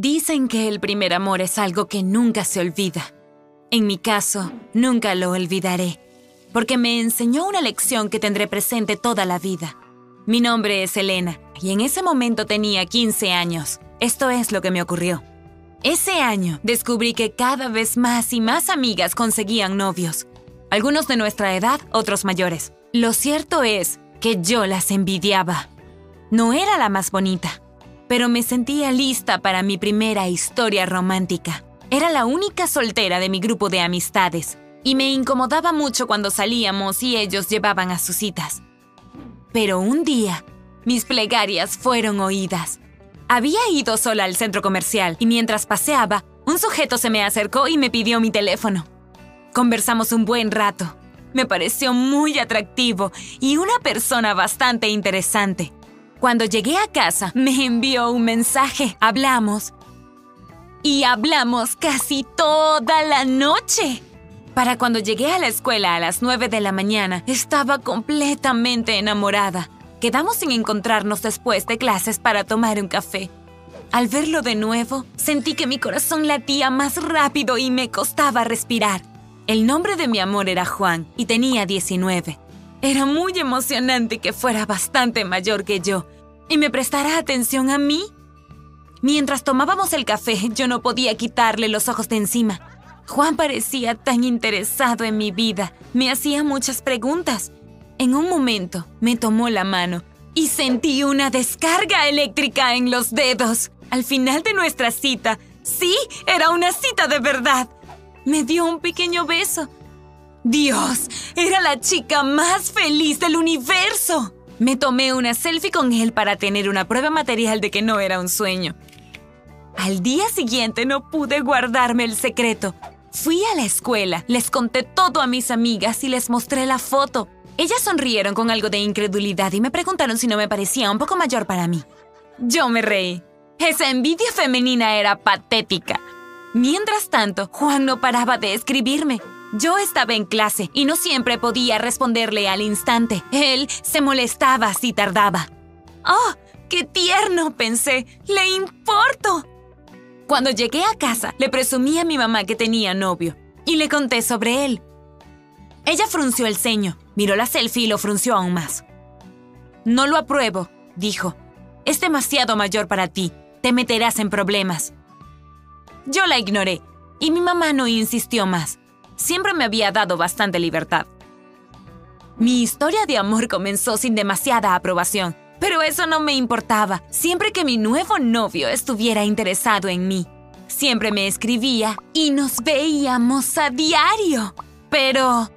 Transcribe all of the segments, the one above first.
Dicen que el primer amor es algo que nunca se olvida. En mi caso, nunca lo olvidaré, porque me enseñó una lección que tendré presente toda la vida. Mi nombre es Elena, y en ese momento tenía 15 años. Esto es lo que me ocurrió. Ese año descubrí que cada vez más y más amigas conseguían novios. Algunos de nuestra edad, otros mayores. Lo cierto es que yo las envidiaba. No era la más bonita, pero me sentía lista para mi primera historia romántica. Era la única soltera de mi grupo de amistades y me incomodaba mucho cuando salíamos y ellos llevaban a sus citas. Pero un día, mis plegarias fueron oídas. Había ido sola al centro comercial y mientras paseaba, un sujeto se me acercó y me pidió mi teléfono. Conversamos un buen rato. Me pareció muy atractivo y una persona bastante interesante. Cuando llegué a casa, me envió un mensaje. Hablamos. Y hablamos casi toda la noche. Para cuando llegué a la escuela a las 9 de la mañana, estaba completamente enamorada. Quedamos sin encontrarnos después de clases para tomar un café. Al verlo de nuevo, sentí que mi corazón latía más rápido y me costaba respirar. El nombre de mi amor era Juan y tenía 19. Era muy emocionante que fuera bastante mayor que yo y me prestara atención a mí. Mientras tomábamos el café, yo no podía quitarle los ojos de encima. Juan parecía tan interesado en mi vida, me hacía muchas preguntas. En un momento me tomó la mano y sentí una descarga eléctrica en los dedos. Al final de nuestra cita, sí, era una cita de verdad. Me dio un pequeño beso Dios, era la chica más feliz del universo. Me tomé una selfie con él para tener una prueba material de que no era un sueño. Al día siguiente no pude guardarme el secreto. Fui a la escuela, les conté todo a mis amigas y les mostré la foto. Ellas sonrieron con algo de incredulidad y me preguntaron si no me parecía un poco mayor para mí. Yo me reí. Esa envidia femenina era patética. Mientras tanto, Juan no paraba de escribirme. Yo estaba en clase y no siempre podía responderle al instante. Él se molestaba si tardaba. ¡Oh, qué tierno! pensé. ¡Le importo! Cuando llegué a casa, le presumí a mi mamá que tenía novio y le conté sobre él. Ella frunció el ceño, miró la selfie y lo frunció aún más. No lo apruebo, dijo. Es demasiado mayor para ti. Te meterás en problemas. Yo la ignoré y mi mamá no insistió más siempre me había dado bastante libertad. Mi historia de amor comenzó sin demasiada aprobación, pero eso no me importaba, siempre que mi nuevo novio estuviera interesado en mí. Siempre me escribía y nos veíamos a diario. Pero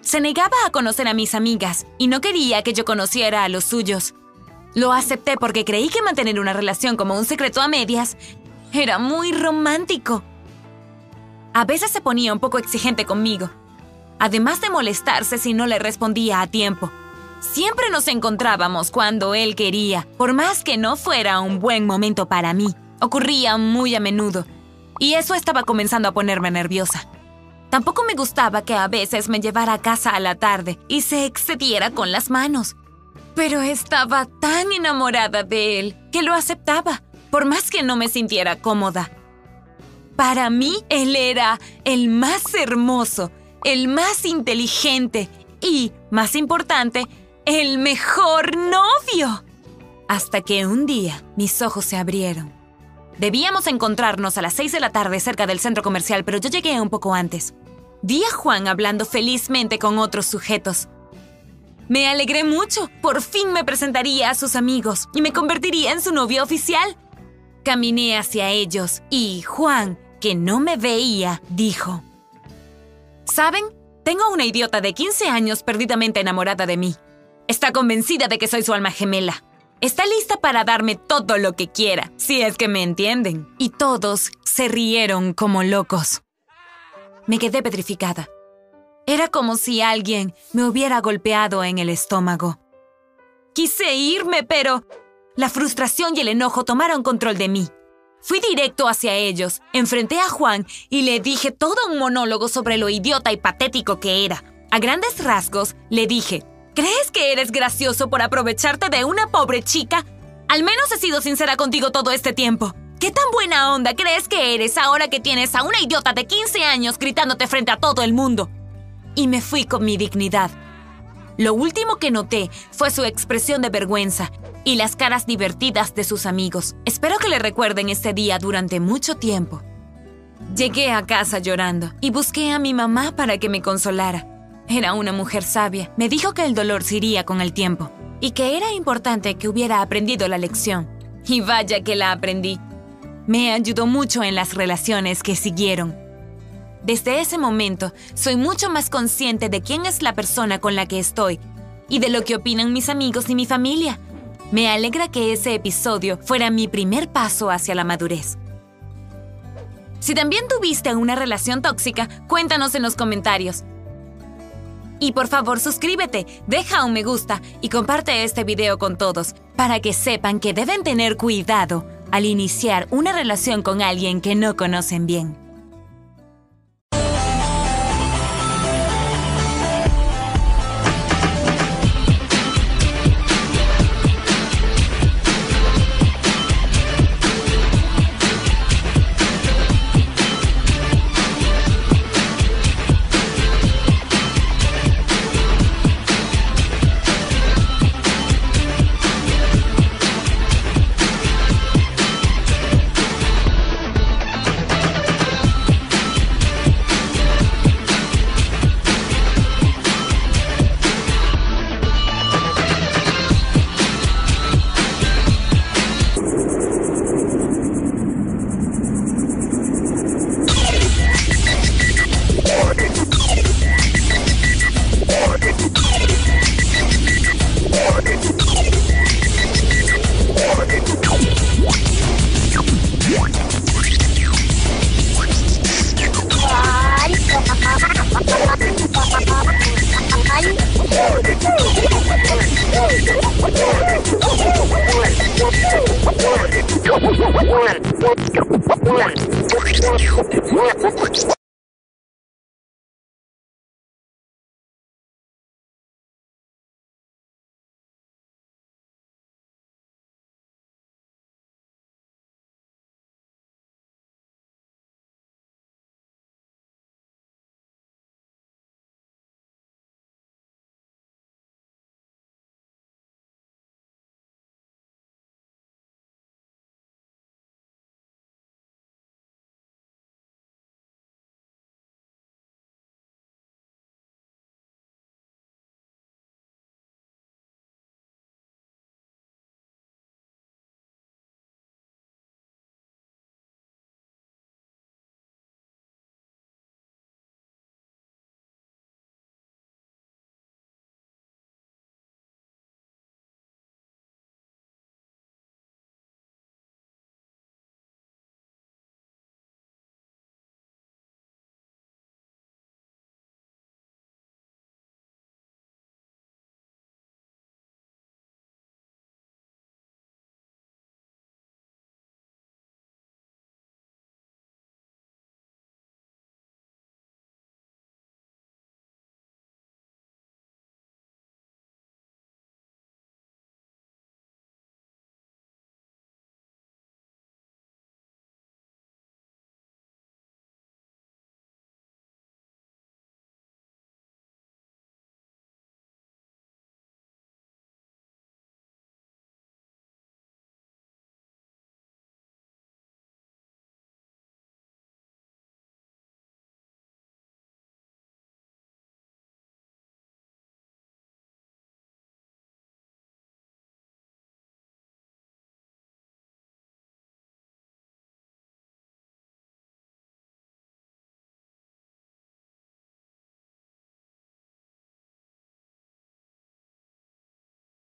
se negaba a conocer a mis amigas y no quería que yo conociera a los suyos. Lo acepté porque creí que mantener una relación como un secreto a medias era muy romántico a veces se ponía un poco exigente conmigo, además de molestarse si no le respondía a tiempo. Siempre nos encontrábamos cuando él quería, por más que no fuera un buen momento para mí. Ocurría muy a menudo, y eso estaba comenzando a ponerme nerviosa. Tampoco me gustaba que a veces me llevara a casa a la tarde y se excediera con las manos. Pero estaba tan enamorada de él que lo aceptaba, por más que no me sintiera cómoda. Para mí, él era el más hermoso, el más inteligente y, más importante, el mejor novio. Hasta que un día mis ojos se abrieron. Debíamos encontrarnos a las seis de la tarde cerca del centro comercial, pero yo llegué un poco antes. Vi a Juan hablando felizmente con otros sujetos. Me alegré mucho. Por fin me presentaría a sus amigos y me convertiría en su novio oficial. Caminé hacia ellos y Juan que no me veía, dijo. ¿Saben? Tengo una idiota de 15 años perdidamente enamorada de mí. Está convencida de que soy su alma gemela. Está lista para darme todo lo que quiera, si es que me entienden. Y todos se rieron como locos. Me quedé petrificada. Era como si alguien me hubiera golpeado en el estómago. Quise irme, pero la frustración y el enojo tomaron control de mí. Fui directo hacia ellos, enfrenté a Juan y le dije todo un monólogo sobre lo idiota y patético que era. A grandes rasgos, le dije, ¿crees que eres gracioso por aprovecharte de una pobre chica? Al menos he sido sincera contigo todo este tiempo. ¿Qué tan buena onda crees que eres ahora que tienes a una idiota de 15 años gritándote frente a todo el mundo? Y me fui con mi dignidad. Lo último que noté fue su expresión de vergüenza y las caras divertidas de sus amigos. Espero que le recuerden este día durante mucho tiempo. Llegué a casa llorando y busqué a mi mamá para que me consolara. Era una mujer sabia. Me dijo que el dolor se iría con el tiempo y que era importante que hubiera aprendido la lección. Y vaya que la aprendí. Me ayudó mucho en las relaciones que siguieron. Desde ese momento, soy mucho más consciente de quién es la persona con la que estoy y de lo que opinan mis amigos y mi familia. Me alegra que ese episodio fuera mi primer paso hacia la madurez. Si también tuviste una relación tóxica, cuéntanos en los comentarios. Y por favor suscríbete, deja un me gusta y comparte este video con todos para que sepan que deben tener cuidado al iniciar una relación con alguien que no conocen bien. ごめん、ごめん、ごめん。